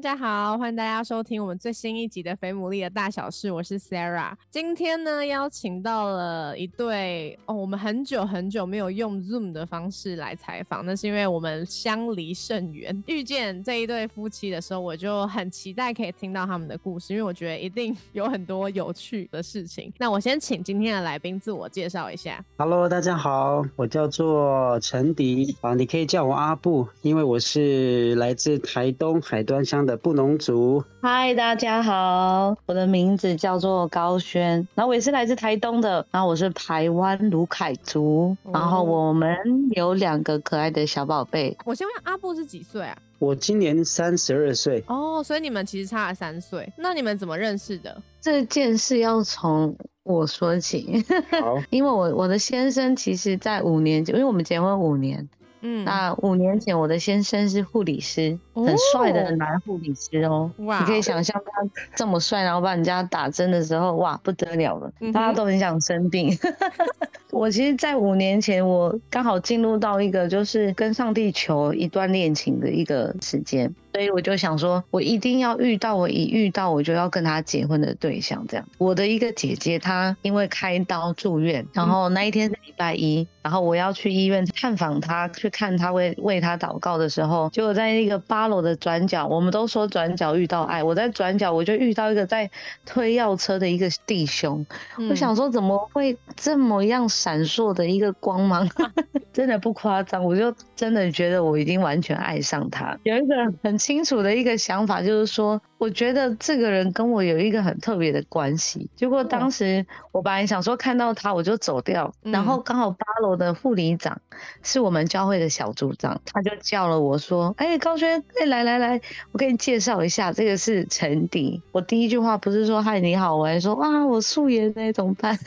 大家好，欢迎大家收听我们最新一集的《肥牡蛎的大小事》，我是 Sarah。今天呢，邀请到了一对哦，我们很久很久没有用 Zoom 的方式来采访，那是因为我们相离甚远。遇见这一对夫妻的时候，我就很期待可以听到他们的故事，因为我觉得一定有很多有趣的事情。那我先请今天的来宾自我介绍一下。Hello，大家好，我叫做陈迪啊，你可以叫我阿布，因为我是来自台东海端乡。的布农族，嗨，大家好，我的名字叫做高轩，然后我也是来自台东的，然后我是台湾卢凯族，然后我们有两个可爱的小宝贝。我先问阿布是几岁啊？我今年三十二岁。哦，所以你们其实差了三岁，那你们怎么认识的？这件事要从我说起。因为我我的先生其实在五年前，因为我们结婚五年。嗯，那五年前我的先生是护理师，很帅的男护理师哦。哇，你可以想象他这么帅，然后帮人家打针的时候，哇，不得了了，大家都很想生病。我其实，在五年前，我刚好进入到一个就是跟上帝求一段恋情的一个时间。所以我就想说，我一定要遇到，我一遇到我就要跟他结婚的对象。这样，我的一个姐姐她因为开刀住院，然后那一天是礼拜一，然后我要去医院探访她，去看她为为她祷告的时候，就在那个八楼的转角，我们都说转角遇到爱，我在转角我就遇到一个在推药车的一个弟兄，我想说怎么会这么样闪烁的一个光芒，真的不夸张，我就真的觉得我已经完全爱上他，有一个很。清楚的一个想法就是说。我觉得这个人跟我有一个很特别的关系。结果当时我本来想说看到他我就走掉，然后刚好八楼的护理长是我们教会的小组长，他就叫了我说：“哎，高轩，哎，来来来，我给你介绍一下，这个是陈迪。”我第一句话不是说“嗨，你好”，我还说：“哇，我素颜呢，怎么办？”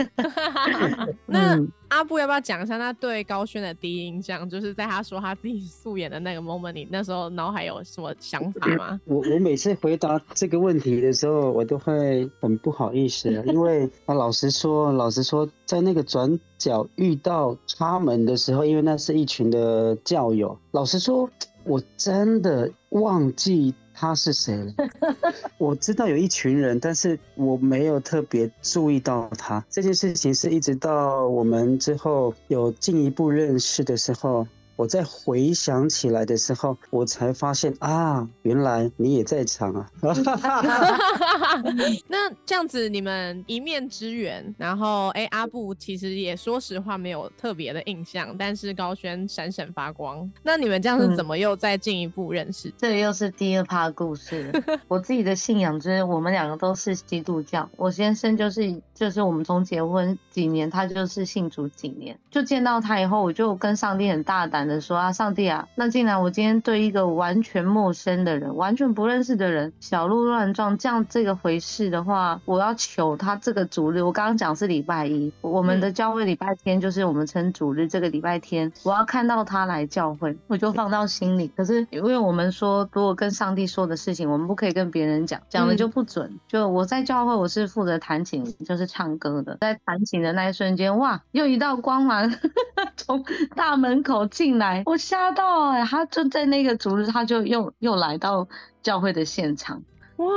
那 阿布要不要讲一下他对高轩的第一印象？就是在他说他自己素颜的那个 moment，你那时候脑海有什么想法吗？我我每次回答。这个问题的时候，我都会很不好意思，因为啊，老实说，老实说，在那个转角遇到他们的时候，因为那是一群的教友，老实说，我真的忘记他是谁了。我知道有一群人，但是我没有特别注意到他。这件事情是一直到我们之后有进一步认识的时候。我在回想起来的时候，我才发现啊，原来你也在场啊！那这样子，你们一面之缘，然后哎，阿布其实也说实话没有特别的印象，但是高轩闪闪发光。那你们这样子怎么又再进一步认识？这又是第二趴故事。我自己的信仰就是我们两个都是基督教，我先生就是就是我们从结婚几年，他就是信主几年，就见到他以后，我就跟上帝很大胆。的说啊，上帝啊，那既然我今天对一个完全陌生的人、完全不认识的人小鹿乱撞这样这个回事的话，我要求他这个主日，我刚刚讲是礼拜一，我们的教会礼拜天就是我们称主日，这个礼拜天我要看到他来教会，我就放到心里。可是因为我们说，如果跟上帝说的事情，我们不可以跟别人讲，讲了就不准。就我在教会，我是负责弹琴，就是唱歌的，在弹琴的那一瞬间，哇，又一道光芒 从大门口进。来，我吓到哎！他就在那个主日，他就又又来到教会的现场，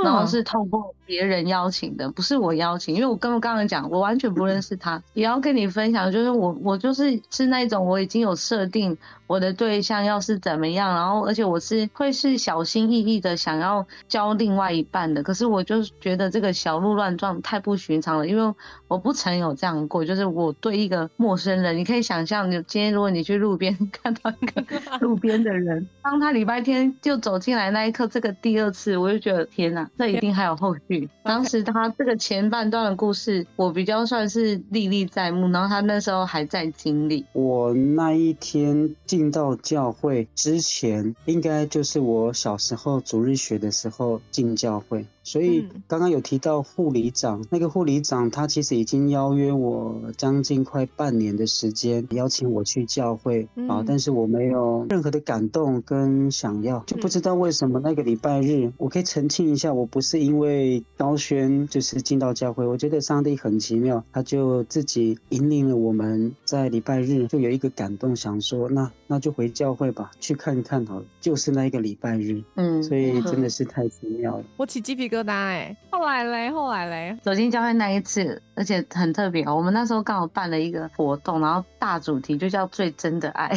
然后是通过别人邀请的，不是我邀请，因为我跟我刚刚讲，我完全不认识他，也要跟你分享，就是我我就是是那种我已经有设定。我的对象要是怎么样，然后而且我是会是小心翼翼的想要交另外一半的，可是我就觉得这个小鹿乱撞太不寻常了，因为我不曾有这样过，就是我对一个陌生人，你可以想象，你今天如果你去路边 看到一个 路边的人，当他礼拜天就走进来那一刻，这个第二次我就觉得天哪，这一定还有后续。当时他这个前半段的故事，我比较算是历历在目，然后他那时候还在经历。我那一天。进到教会之前，应该就是我小时候主日学的时候进教会。所以嗯。刚刚有提到护理长，那个护理长他其实已经邀约我将近快半年的时间，邀请我去教会啊嗯，但是我没有任何的感动跟想要，就不知道为什么那个礼拜日，我可以澄清一下，我不是因为高轩就是进到教会，我觉得上帝很奇妙，他就自己引领了我们在礼拜日就有一个感动，想说那那就回教会吧，去看看好了，就是那一个礼拜日，嗯，所以真的是太奇妙了。我起鸡皮疙瘩哎、后来嘞，后来嘞，走进教会那一次，而且很特别哦。我们那时候刚好办了一个活动，然后大主题就叫“最真的爱”。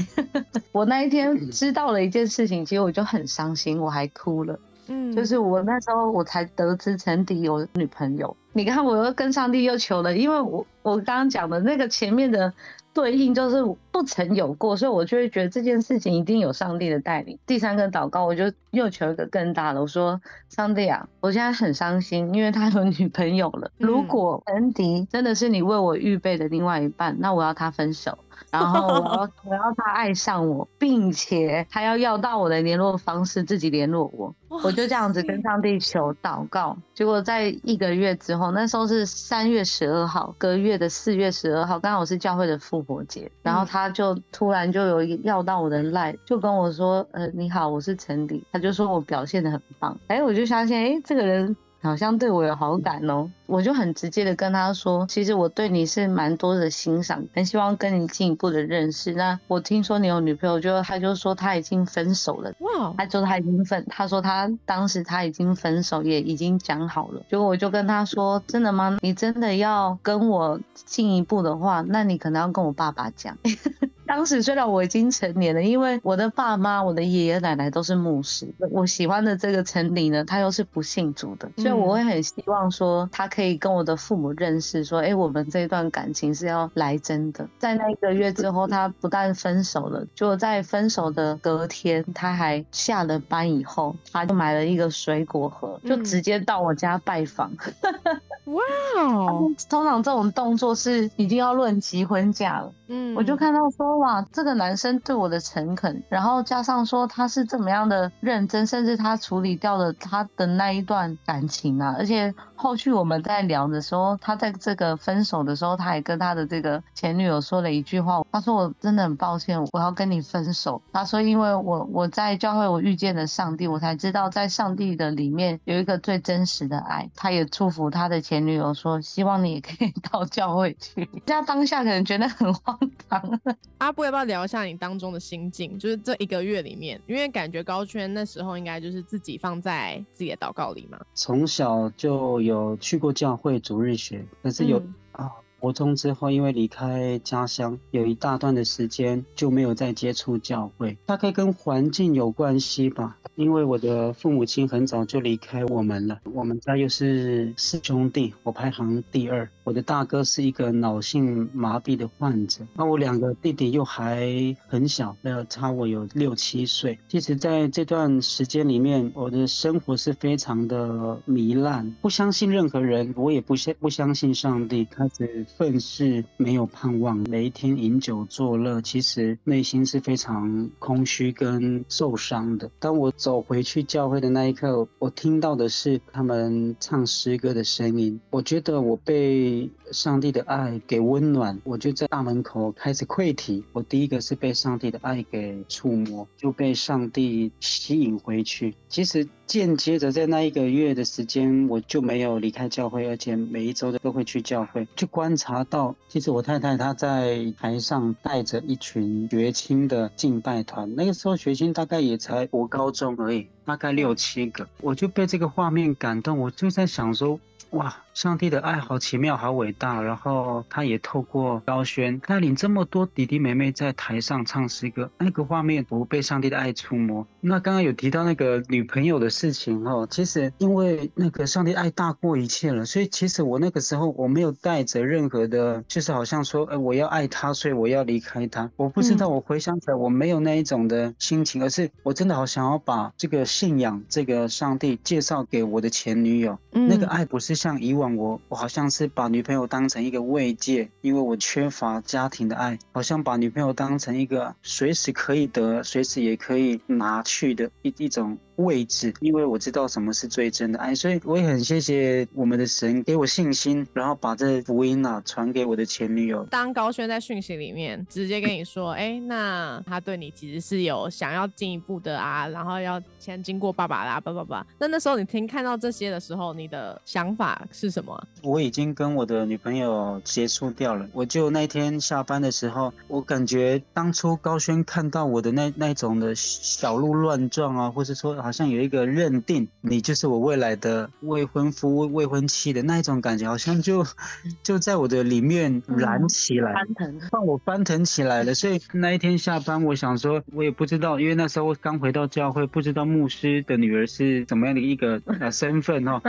我那一天知道了一件事情，其实我就很伤心，我还哭了。嗯，就是我那时候我才得知陈迪有女朋友。你看，我又跟上帝又求了，因为我我刚刚讲的那个前面的对应就是不曾有过，所以我就会觉得这件事情一定有上帝的带领。第三个祷告，我就又求一个更大的，我说上帝啊，我现在很伤心，因为他有女朋友了。嗯如果恩迪真的是你为我预备的另外一半，那我要他分手。然后我要我要他爱上我，并且他要要到我的联络方式，自己联络我。我就这样子跟上帝求祷告，结果在一个月之后，那时候是三月十二号，隔月的四月十二号，刚好是教会的复活节，然后嗯他就突然就有要到我的赖，就跟我说，呃，你好，我是陈迪，他就说我表现的很棒，哎，我就相信，哎，这个人。好像对我有好感哦，我就很直接的跟他说，其实我对你是蛮多的欣赏，很希望跟你进一步的认识。那我听说你有女朋友，就他就说他已经分手了，哇，他说他已经分，他说他当时他已经分手，也已经讲好了。结果我就跟他说：“真的吗？你真的要跟我进一步的话，那你可能要跟我爸爸讲。”当时虽然我已经成年了，因为我的爸妈、我的爷爷奶奶都是牧师，我喜欢的这个陈理呢，他又是不信主的，所以我会很希望说他可以跟我的父母认识，说，哎，我们这一段感情是要来真的。在那一个月之后，他不但分手了，就在分手的隔天，他还下了班以后，他就买了一个水果盒，就嗯直接到我家拜访。哇哦，通常这种动作是已经要论及婚嫁了。嗯，我就看到说，哇，这个男生对我的诚恳，然后加上说他是这么样的认真，甚至他处理掉了他的那一段感情啊，而且后续我们在聊的时候，他在这个分手的时候，他也跟他的这个前女友说了一句话，他说我真的很抱歉，我要跟你分手。他说因为我我在教会我遇见了上帝，我才知道在上帝的里面有一个最真实的爱。他也祝福他的前女友说，希望你也可以 到教会去。他当下可能觉得很 荒唐。阿布要不要聊一下你当中的心境？就是这一个月里面，因为感觉高圈那时候应该就是自己放在自己的祷告里嘛。从小就有去过教会主日学，可是有、嗯啊，国中之后因为离开家乡，有一大段的时间就没有再接触教会，大概跟环境有关系吧。因为我的父母亲很早就离开我们了，我们家又是四兄弟，我排行第二。我的大哥是一个脑性麻痹的患者，那我两个弟弟又还很小，呃，差我有六七岁。其实，在这段时间里面，我的生活是非常的糜烂，不相信任何人，我也不相不相信上帝，开始愤世，没有盼望，每一天饮酒作乐，其实内心是非常空虚跟受伤的。当我走回去教会的那一刻，我听到的是他们唱诗歌的声音，我觉得我被上帝的爱给温暖，我就在大门口开始溃体。我第一个是被上帝的爱给触摸，就被上帝吸引回去。其实间接着在那一个月的时间，我就没有离开教会，而且每一周都会去教会，就观察到，其实我太太她在台上带着一群学青的敬拜团，那个时候学青大概也才我高中而已，大概六七个，我就被这个画面感动，我就在想说。哇，上帝的爱好奇妙，好伟大！然后他也透过高轩带领这么多弟弟妹妹在台上唱诗歌，那个画面不被上帝的爱触摸。那刚刚有提到那个女朋友的事情哦，其实因为那个上帝爱大过一切了，所以其实我那个时候我没有带着任何的，就是好像说，呃，我要爱他，所以我要离开他。我不知道，我回想起来我没有那一种的心情，而是我真的好想要把这个信仰、这个上帝介绍给我的前女友。那个嗯爱不是像以往我，我好像是把女朋友当成一个慰藉，因为我缺乏家庭的爱，好像把女朋友当成一个随时可以得、随时也可以拿去的一一种位置，因为我知道什么是最真的爱，所以我也很谢谢我们的神给我信心，然后把这福音啊传给我的前女友。当高轩在讯息里面直接跟你说，哎，那他对你其实是有想要进一步的啊，然后要先经过爸爸啦，爸爸爸。那那时候你听看到这些的时候，你的想法是什么？我已经跟我的女朋友结束掉了，我就那天下班的时候，我感觉当初高轩看到我的那那种的小鹿乱撞啊，或是说好像有一个认定你就是我未来的未婚夫、未婚妻的那一种感觉，好像就 就在我的里面燃起来，翻腾，让我翻腾起来了。所以那一天下班，我想说，我也不知道，因为那时候刚回到教会，不知道牧师的女儿是怎么样的一个呃 身份哦，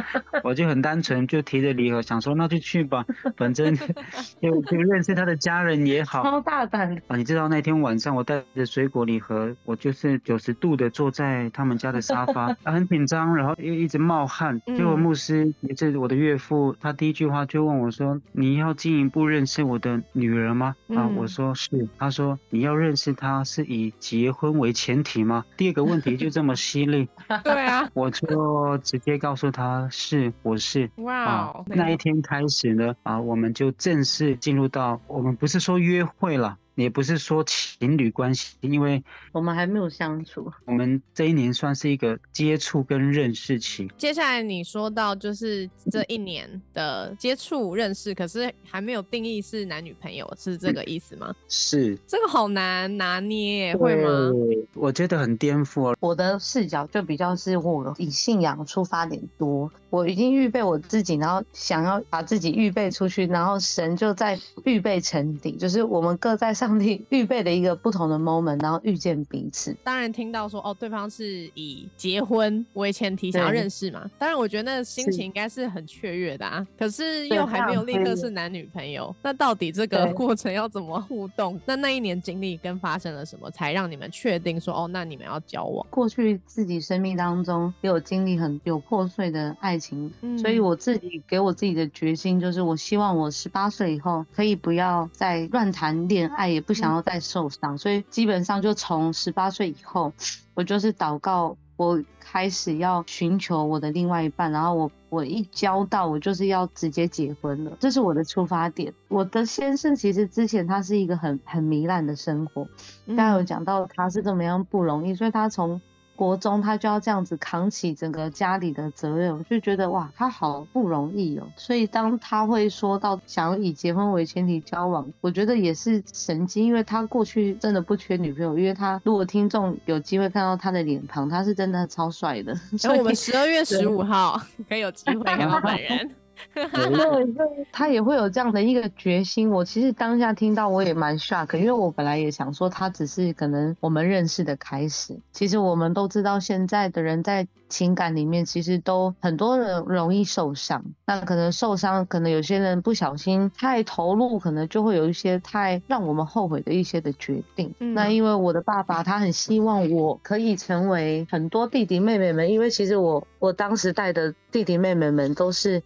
我就很单纯就提着礼盒，想说那就去吧，反正 就就认识他的家人也好。超大胆啊！你知道那天晚上我带着水果礼盒，我就是九十度的坐在他们家的沙发，很紧张，然后又一直冒汗。结果牧师也是我的岳父，他第一句话就问我说：“你要进一步认识我的女儿吗？”啊，我说是。他说：“你要认识她是以结婚为前提吗？”第二个问题就这么犀利。对啊，我就直接告诉他是，我是。哇，那一天开始呢，啊，我们就正式进入到我们不是说约会了。也不是说情侣关系，因为我们还没有相处。我们这一年算是一个接触跟认识期。接下来你说到就是这一年的接触认识，可是还没有定义是男女朋友，是这个意思吗？是。这个好难拿捏，会吗？我觉得很颠覆。我的视角就比较是我以信仰出发点多，我已经预备我自己，然后想要把自己预备出去，然后神就在预备成底，就是我们各在上。上帝预备的一个不同的 moment，然后遇见彼此。当然听到说哦，对方是以结婚为前提想要认识嘛。当然我觉得那个心情应该是很雀跃的啊。可是又还没有立刻是男女朋友，那到底这个过程要怎么互动？那那一年经历跟发生了什么，才让你们确定说哦，那你们要交往？过去自己生命当中也有经历很有破碎的爱情，所以我自己给我自己的决心就是，我希望我十八岁以后可以不要再乱谈恋爱。不想要再受伤，所以基本上就从十八岁以后，我就是祷告，我开始要寻求我的另外一半，然后我我一交到，我就是要直接结婚了，这是我的出发点。我的先生其实之前他是一个很很糜烂的生活，刚才有讲到他是怎么样不容易，所以他从。国中他就要这样子扛起整个家里的责任，我就觉得哇，他好不容易哦。所以当他会说到想要以结婚为前提交往，我觉得也是神经，因为他过去真的不缺女朋友，因为他如果听众有机会看到他的脸庞，他是真的超帅的。所以我们十二月十五号可以有机会 看到本人。他也会有这样的一个决心。我其实当下听到我也蛮 shock，因为我本来也想说他只是可能我们认识的开始。其实我们都知道，现在的人在情感里面其实都很多人容易受伤。那可能受伤，可能有些人不小心太投入，可能就会有一些太让我们后悔的一些的决定。那因为我的爸爸他很希望我可以成为很多弟弟妹妹们，因为其实我我当时带的弟弟妹妹们都是。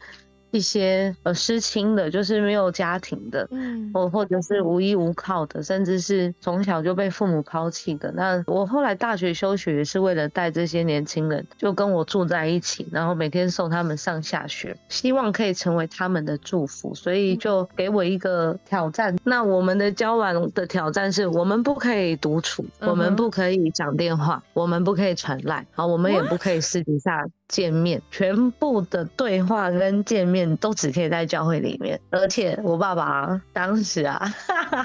一些呃失亲的，就是没有家庭的，嗯，或或者是无依无靠的，甚至是从小就被父母抛弃的。那我后来大学休学也是为了带这些年轻人，就跟我住在一起，然后每天送他们上下学，希望可以成为他们的祝福。所以就给我一个挑战。那我们的交往的挑战是我们不可以独处，我们不可以讲电话，我们不可以传赖，好，我们也不可以私底下。见面，全部的对话跟见面都只可以在教会里面，而且我爸爸当时啊，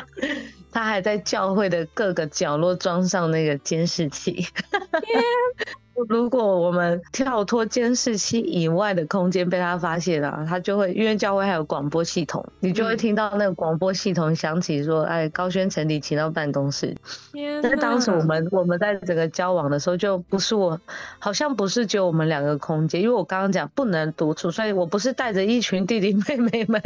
他还在教会的各个角落装上那个监视器。如果我们跳脱监视器以外的空间被他发现了，他就会因为教会还有广播系统，你就会听到那个广播系统响起说：“哎，高轩陈李请到办公室。”但是当时我们我们在整个交往的时候，就不是我，好像不是只有我们两个空间，因为我刚刚讲不能独处，所以我不是带着一群弟弟妹妹们。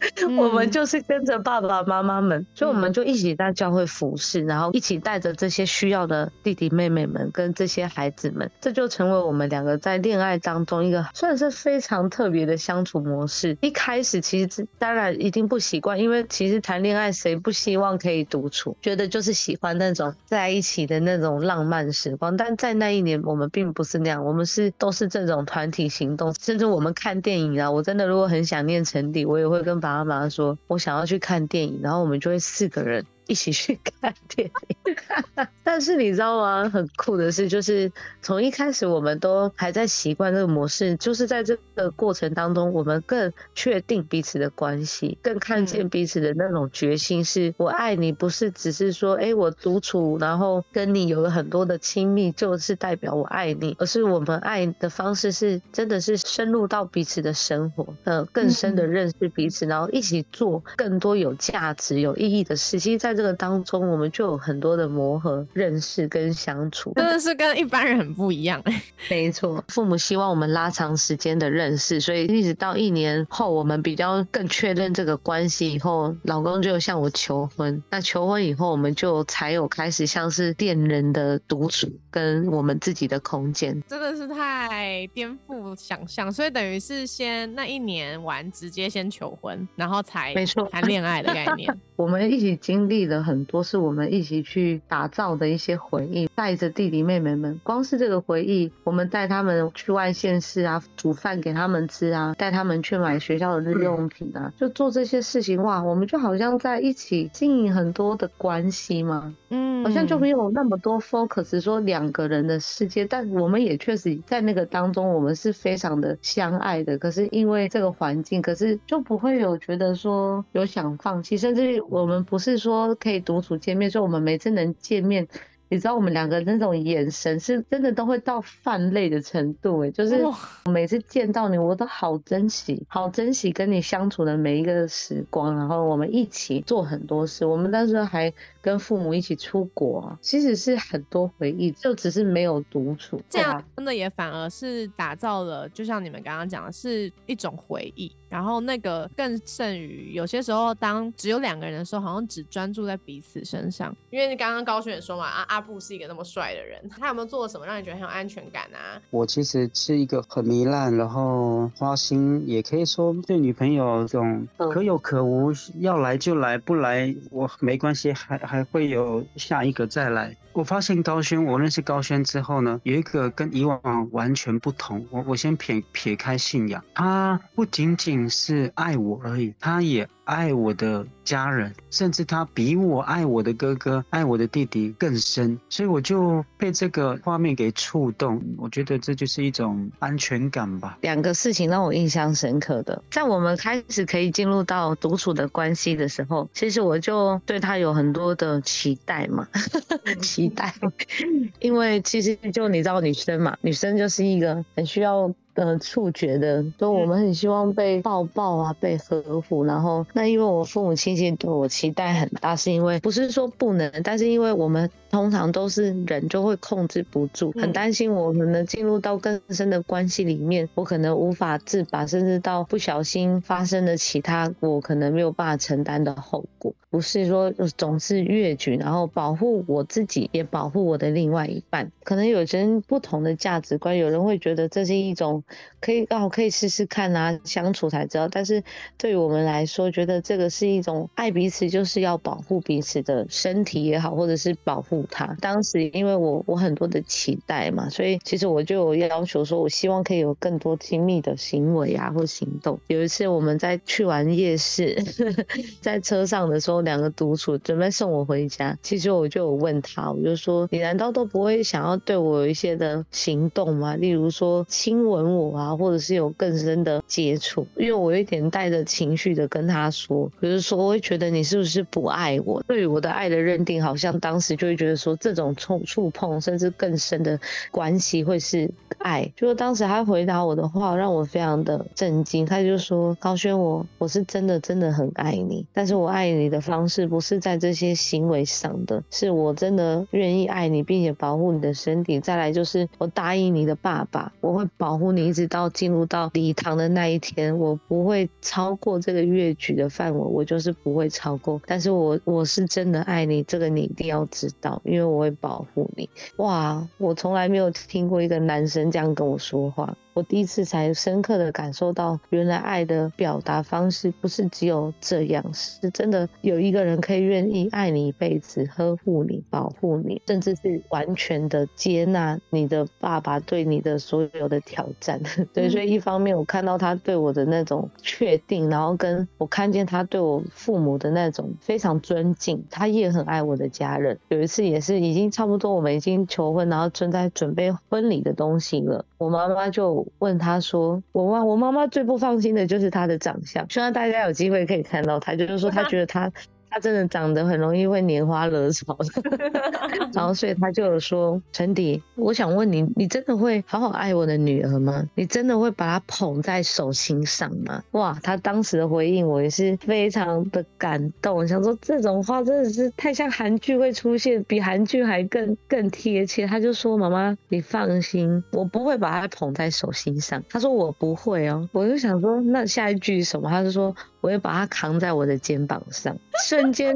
我们就是跟着爸爸妈妈们，所以我们就一起在教会服侍，然后一起带着这些需要的弟弟妹妹们跟这些孩子们，这就成为我们两个在恋爱当中一个算是非常特别的相处模式。一开始其实当然一定不习惯，因为其实谈恋爱谁不希望可以独处，觉得就是喜欢那种在一起的那种浪漫时光。但在那一年，我们并不是那样，我们是都是这种团体行动，甚至我们看电影啊，我真的如果很想念陈迪，我也会跟爸爸妈妈说，我想要去看电影，然后我们就会四个人。一起去看电影，但是你知道吗？很酷的是，就是从一开始我们都还在习惯这个模式，就是在这个过程当中，我们更确定彼此的关系，更看见彼此的那种决心。是我爱你，不是只是说，哎，我独处，然后跟你有了很多的亲密，就是代表我爱你，而是我们爱的方式是真的是深入到彼此的生活，呃，更深的认识彼此，然后一起做更多有价值、有意义的事。其实，在这个当中，我们就有很多的磨合、认识跟相处，真的是跟一般人很不一样哎。没错，父母希望我们拉长时间的认识，所以一直到一年后，我们比较更确认这个关系以后，老公就向我求婚。那求婚以后，我们就才有开始像是恋人的独处跟我们自己的空间，真的是太颠覆想象。所以等于是先那一年完，直接先求婚，然后才没错谈恋爱的概念。我们一起经历很多，是我们一起去打造的一些回忆。带着弟弟妹妹们，光是这个回忆，我们带他们去外县市啊，煮饭给他们吃啊，带他们去买学校的日用品啊，就做这些事情。哇，我们就好像在一起经营很多的关系嘛。嗯，好像就没有那么多 focus 说两个人的世界，但我们也确实在那个当中，我们是非常的相爱的。可是因为这个环境，可是就不会有觉得说有想放弃，甚至。我们不是说可以独处见面，所以我们每次能见面，你知道我们两个那种眼神是真的都会到泛泪的程度哎，就是每次见到你，我都好珍惜，好珍惜跟你相处的每一个时光，然后我们一起做很多事，我们那时候还。跟父母一起出国，其实是很多回忆，就只是没有独处。这样真的也反而是打造了，就像你们刚刚讲的，是一种回忆。然后那个更胜于有些时候，当只有两个人的时候，好像只专注在彼此身上。因为刚刚高轩也说嘛，阿阿布是一个那么帅的人，他有没有做了什么让你觉得很有安全感啊？我其实是一个很糜烂，然后花心，也可以说对女朋友这种可有可无，要来就来，不来我没关系，还还。会有下一个再来。我发现高轩，我认识高轩之后呢，有一个跟以往完全不同。我我先撇撇开信仰，他不仅仅是爱我而已，他也爱我的家人，甚至他比我爱我的哥哥、爱我的弟弟更深。所以我就被这个画面给触动，我觉得这就是一种安全感吧。两个事情让我印象深刻的，在我们开始可以进入到独处的关系的时候，其实我就对他有很多的期待嘛，期。待，因为其实就你知道女生嘛，女生就是一个很需要。呃，触觉的，所以我们很希望被抱抱啊，被呵护。然后，那因为我父母亲戚对我期待很大，是因为不是说不能，但是因为我们通常都是人，就会控制不住，很担心我可能进入到更深的关系里面，我可能无法自拔，甚至到不小心发生了其他我可能没有办法承担的后果。不是说总是越矩，然后保护我自己，也保护我的另外一半。可能有些人不同的价值观，有人会觉得这是一种。可以哦，可以试试看啊，相处才知道。但是对于我们来说，觉得这个是一种爱彼此，就是要保护彼此的身体也好，或者是保护他。当时因为我我很多的期待嘛，所以其实我就有要求说，我希望可以有更多亲密的行为啊或行动。有一次我们在去完夜市，在车上的时候，两个独处准备送我回家，其实我就有问他，我就说，你难道都不会想要对我有一些的行动吗？例如说亲吻。我啊，或者是有更深的接触，因为我有一点带着情绪的跟他说，比如说我会觉得你是不是不爱我？对于我的爱的认定，好像当时就会觉得说这种触触碰，甚至更深的关系会是爱。就是当时他回答我的话，让我非常的震惊。他就说：“高轩，我我是真的真的很爱你，但是我爱你的方式不是在这些行为上的，是我真的愿意爱你，并且保护你的身体。再来就是我答应你的爸爸，我会保护。”一直到进入到礼堂的那一天，我不会超过这个乐曲的范围，我就是不会超过。但是我我是真的爱你，这个你一定要知道，因为我会保护你。哇，我从来没有听过一个男生这样跟我说话。我第一次才深刻的感受到，原来爱的表达方式不是只有这样，是真的有一个人可以愿意爱你一辈子，呵护你，保护你，甚至是完全的接纳你的爸爸对你的所有的挑战。对，所以一方面我看到他对我的那种确定，然后跟我看见他对我父母的那种非常尊敬，他也很爱我的家人。有一次也是已经差不多，我们已经求婚，然后正在准备婚礼的东西了，我妈妈就。问他说：“我妈，我妈妈最不放心的就是他的长相，希望大家有机会可以看到他，就是说他觉得他。”他真的长得很容易会拈花惹草的，然后所以他就有说：“陈迪，我想问你，你真的会好好爱我的女儿吗？你真的会把她捧在手心上吗？”哇，他当时的回应我也是非常的感动，想说这种话真的是太像韩剧会出现，比韩剧还更更贴切。他就说：“妈妈，你放心，我不会把她捧在手心上。”他说：“我不会哦。”我就想说，那下一句什么？他就说。我会把它扛在我的肩膀上，瞬间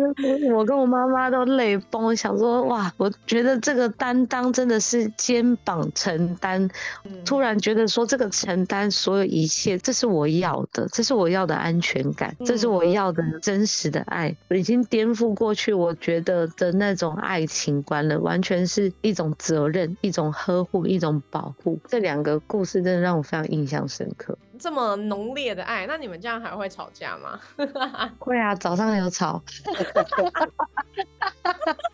我跟我妈妈都泪崩，想说哇，我觉得这个担当真的是肩膀承担，突然觉得说这个承担所有一切，这是我要的，这是我要的安全感，这是我要的真实的爱，已经颠覆过去我觉得的那种爱情观了，完全是一种责任，一种呵护，一种保护。这两个故事真的让我非常印象深刻。这么浓烈的爱，那你们这样还会吵架吗？会啊，早上有吵。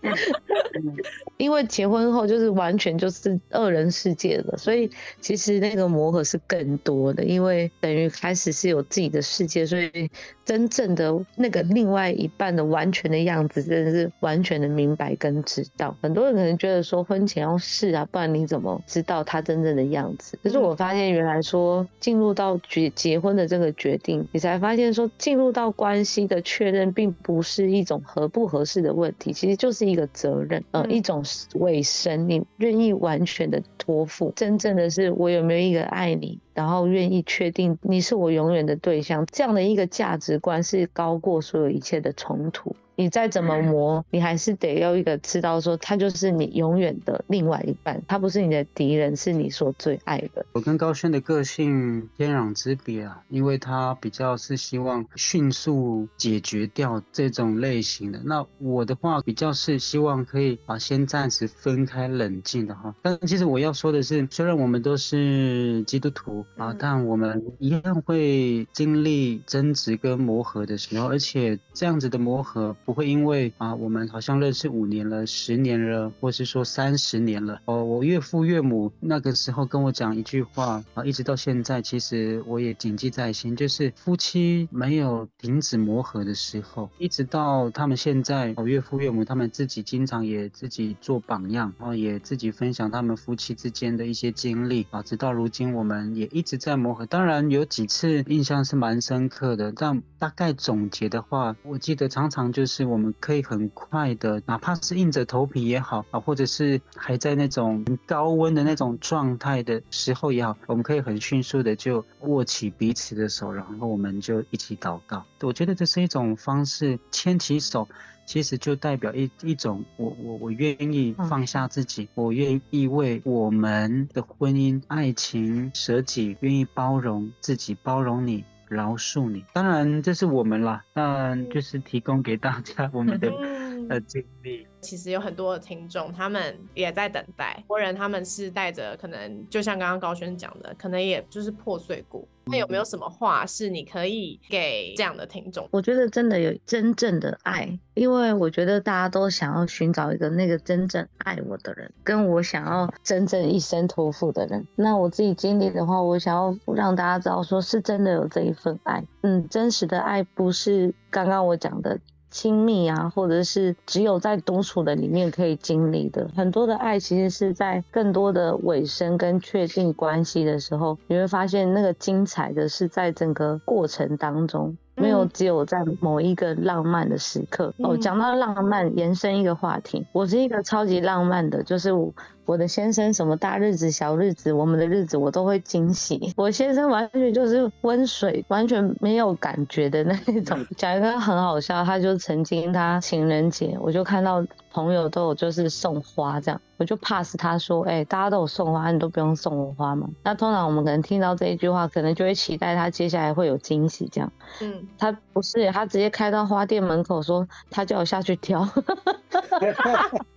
因为结婚后就是完全就是二人世界了，所以其实那个磨合是更多的。因为等于开始是有自己的世界，所以真正的那个另外一半的完全的样子，真的是完全的明白跟知道。很多人可能觉得说婚前要试啊，不然你怎么知道他真正的样子？可是我发现原来说进入到结结婚的这个决定，你才发现说进入到关系的确认，并不是一种合不合适的问题题，其实就是一个责任，呃，一种。委身，你愿意完全的托付，真正的是我有没有一个爱你，然后愿意确定你是我永远的对象，这样的一个价值观是高过所有一切的冲突。你再怎么磨，你还是得要一个知道说，他就是你永远的另外一半，他不是你的敌人，是你所最爱的。我跟高轩的个性天壤之别啊，因为他比较是希望迅速解决掉这种类型的，那我的话比较是希望可以啊先暂时分开冷静的哈。但其实我要说的是，虽然我们都是基督徒啊，但我们一样会经历争执跟磨合的时候，而且这样子的磨合。不会因为啊，我们好像认识五年了、十年了，或是说三十年了哦。我岳父岳母那个时候跟我讲一句话啊，一直到现在，其实我也谨记在心，就是夫妻没有停止磨合的时候，一直到他们现在，我岳父岳母他们自己经常也自己做榜样，然后也自己分享他们夫妻之间的一些经历啊。直到如今，我们也一直在磨合。当然有几次印象是蛮深刻的，但大概总结的话，我记得常常就是。是我们可以很快的，哪怕是硬着头皮也好啊，或者是还在那种高温的那种状态的时候也好，我们可以很迅速的就握起彼此的手，然后我们就一起祷告。我觉得这是一种方式，牵起手，其实就代表一一种我我我愿意放下自己，我愿意为我们的婚姻爱情舍己，愿意包容自己，包容你。饶恕你，当然这是我们啦，但就是提供给大家我们的 呃经历。其实有很多的听众，他们也在等待。国人他们是带着可能，就像刚刚高轩讲的，可能也就是破碎过。那有没有什么话是你可以给这样的听众？我觉得真的有真正的爱，因为我觉得大家都想要寻找一个那个真正爱我的人，跟我想要真正一生托付的人。那我自己经历的话，我想要让大家知道，说是真的有这一份爱。嗯，真实的爱不是刚刚我讲的。亲密啊，或者是只有在独处的里面可以经历的，很多的爱其实是在更多的尾声跟确定关系的时候，你会发现那个精彩的是在整个过程当中。没有嗯只有在某一个浪漫的时刻。哦，嗯讲到浪漫，延伸一个话题，我是一个超级浪漫的，就是我我的先生什么大日子、小日子，我们的日子我都会惊喜。我先生完全就是温水，完全没有感觉的那一种。讲一个很好笑，他就曾经他情人节，我就看到朋友都有就是送花这样，我就 pass 他说，哎、大家都有送花，你都不用送我花嘛？那通常我们可能听到这一句话，可能就会期待他接下来会有惊喜这样。嗯，他不是，他直接开到花店门口说，他叫我下去挑。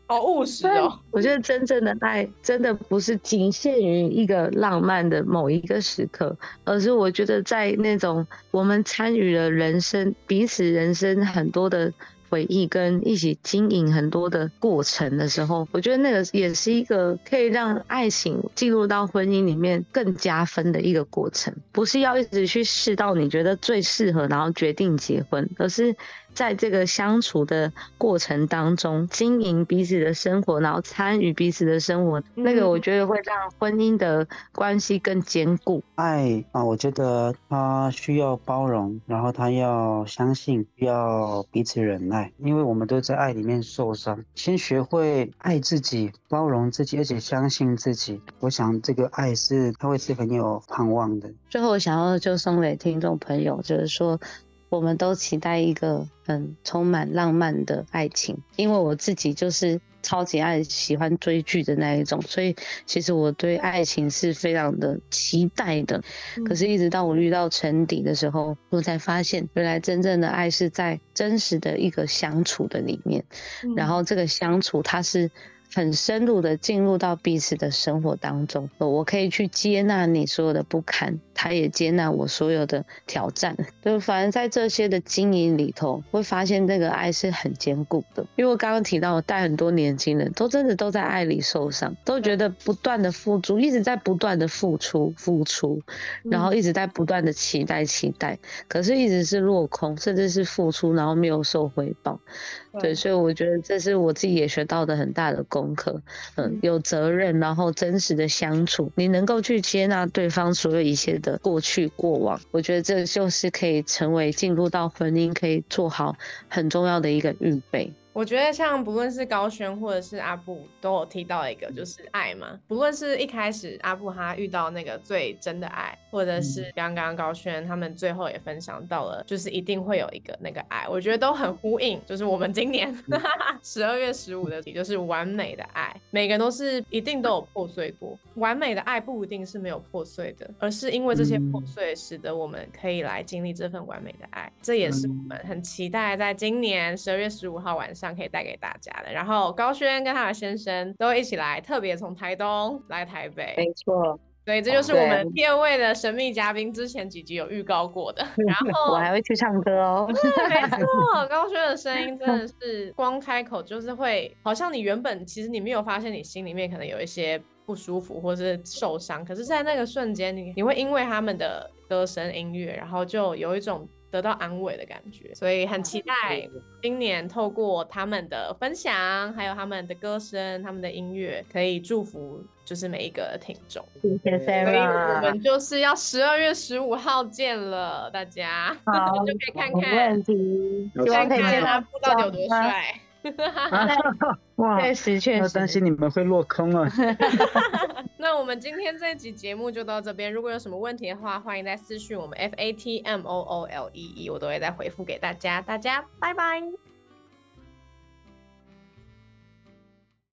好务实哦。我觉得真正的爱，真的不是仅限于一个浪漫的某一个时刻，而是我觉得在那种我们参与了人生彼此人生很多的。回忆跟一起经营很多的过程的时候，我觉得那个也是一个可以让爱情进入到婚姻里面更加分的一个过程。不是要一直去试到你觉得最适合，然后决定结婚，而是在这个相处的过程当中，经营彼此的生活，然后参与彼此的生活，那个我觉得会让婚姻的关系更坚固。爱啊，我觉得他需要包容，然后他要相信，要彼此忍耐，因为我们都在爱里面受伤。先学会爱自己，包容自己，而且相信自己。我想这个爱是他会是很有盼望的。最后，想要就送给听众朋友，就是说，我们都期待一个很充满浪漫的爱情，因为我自己就是超级爱喜欢追剧的那一种，所以其实我对爱情是非常的期待的。可是，一直到我遇到陈迪的时候，我才发现，原来真正的爱是在真实的一个相处的里面，然后这个相处它是。很深入的进入到彼此的生活当中，呃我可以去接纳你所有的不堪，他也接纳我所有的挑战。就反正在这些的经营里头，会发现那个爱是很坚固的。因为我刚刚提到，我带很多年轻人都真的都在爱里受伤，都觉得不断的付出，一直在不断的付出付出，然后一直在不断的期待期待，可是一直是落空，甚至是付出然后没有受回报。对，所以我觉得这是我自己也学到的很大的功课。嗯，有责任，然后真实的相处，你能够去接纳对方所有一切的过去过往，我觉得这就是可以成为进入到婚姻可以做好很重要的一个预备。我觉得像不论是高轩或者是阿布，都有提到一个就是爱嘛。不论是一开始阿布他遇到那个最真的爱，或者是刚刚高轩他们最后也分享到了，就是一定会有一个那个爱，我觉得都很呼应。就是我们今年 十二月十五的题就是完美的爱，每个人都是一定都有破碎过。完美的爱不一定是没有破碎的，而是因为这些破碎，使得我们可以来经历这份完美的爱。这也是我们很期待在今年十二月十五号晚上。上可以带给大家的。然后高轩跟他的先生都一起来，特别从台东来台北。没错，所以这就是我们第二位的神秘嘉宾，之前几集有预告过的。然后我还会去唱歌哦。没 错，高轩的声音真的 是光开口就是会，好像你原本其实你没有发现，你心里面可能有一些不舒服或是受伤，可是，在那个瞬间，你你会因为他们的歌声音乐，然后就有一种。得到安慰的感觉，所以很期 待今年透过他们的分享，还有他们的歌声、他们的音乐，可以祝福就是每一个听众。谢谢 Sarah，所以我们就是要十二月十五号见了，大家好 就可以看看，没问题，希望看看可以见他不到底有多帅。哇，确实确实，担心你们会落坑啊。那我们今天这集节目就到这边。如果有什么问题的话，欢迎再私讯我们 F A T M O O L E E，我都会再回复给大家。大家拜拜。